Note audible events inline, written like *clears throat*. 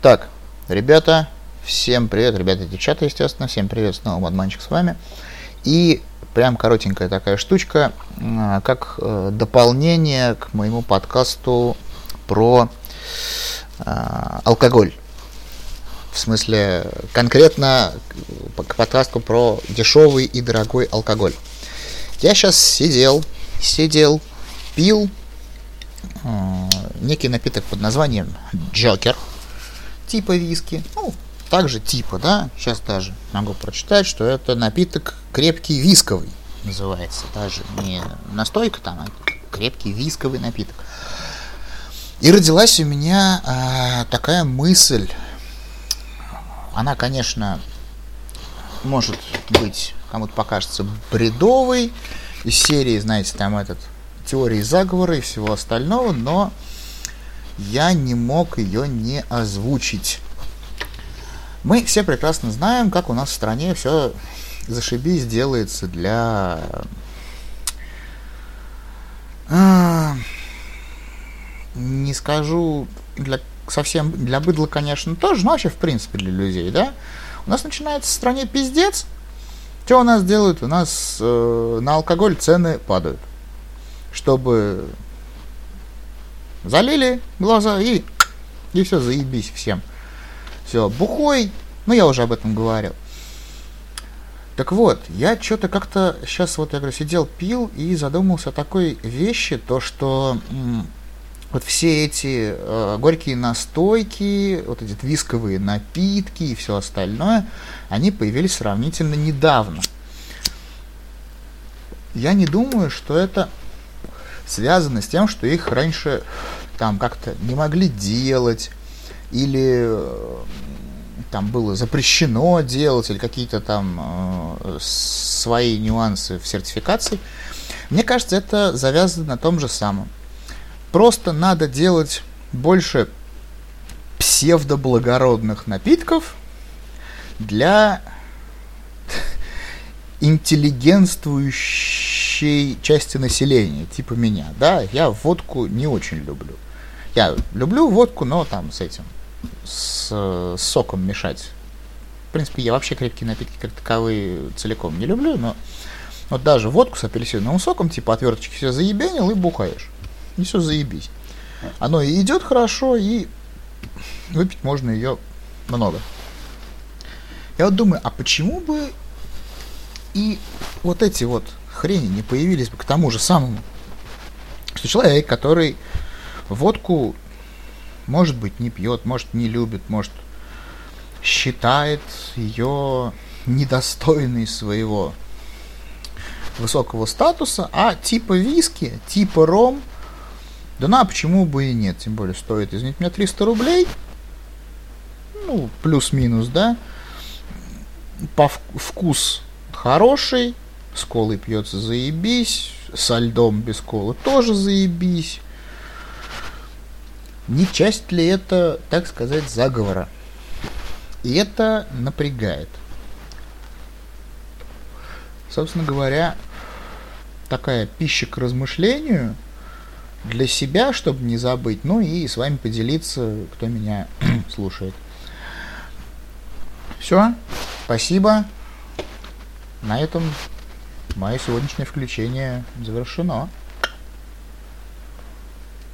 Так, ребята, всем привет, ребята, девчата, естественно, всем привет, снова Мадманчик с вами. И прям коротенькая такая штучка, а, как э, дополнение к моему подкасту про э, алкоголь. В смысле, конкретно к подкасту про дешевый и дорогой алкоголь. Я сейчас сидел, сидел, пил э, некий напиток под названием Джокер – типа виски. Ну, также типа, да, сейчас даже могу прочитать, что это напиток крепкий висковый называется. Даже не настойка там, а крепкий висковый напиток. И родилась у меня а, такая мысль. Она, конечно, может быть, кому-то покажется бредовой, из серии, знаете, там этот теории заговора и всего остального, но я не мог ее не озвучить. Мы все прекрасно знаем, как у нас в стране все зашибись делается для... А, не скажу для совсем для быдла, конечно, тоже, но вообще в принципе для людей, да? У нас начинается в стране пиздец. Что у нас делают? У нас э, на алкоголь цены падают. Чтобы Залили глаза и, и все, заебись всем. Все, бухой, ну я уже об этом говорил. Так вот, я что-то как-то сейчас вот я говорю, сидел, пил и задумался о такой вещи, то что вот все эти э, горькие настойки, вот эти висковые напитки и все остальное, они появились сравнительно недавно. Я не думаю, что это связано с тем, что их раньше там как-то не могли делать, или э, там было запрещено делать, или какие-то там э, свои нюансы в сертификации. Мне кажется, это завязано на том же самом. Просто надо делать больше псевдоблагородных напитков для *laughs* интеллигентствующей части населения, типа меня, да, я водку не очень люблю. Я люблю водку, но там с этим, с, с соком мешать. В принципе, я вообще крепкие напитки как таковые целиком не люблю, но вот даже водку с апельсиновым соком, типа отверточки все заебенил и бухаешь. И все заебись. Оно и идет хорошо, и выпить можно ее много. Я вот думаю, а почему бы и вот эти вот хрени не появились бы к тому же самому, что человек, который водку, может быть, не пьет, может, не любит, может, считает ее недостойной своего высокого статуса, а типа виски, типа ром, да на, почему бы и нет, тем более стоит, извините меня, 300 рублей, ну, плюс-минус, да, по вкус хороший, с колой пьется заебись, со льдом без колы тоже заебись. Не часть ли это, так сказать, заговора? И это напрягает. Собственно говоря, такая пища к размышлению для себя, чтобы не забыть, ну и с вами поделиться, кто меня *clears throat* слушает. Все, спасибо. На этом мое сегодняшнее включение завершено.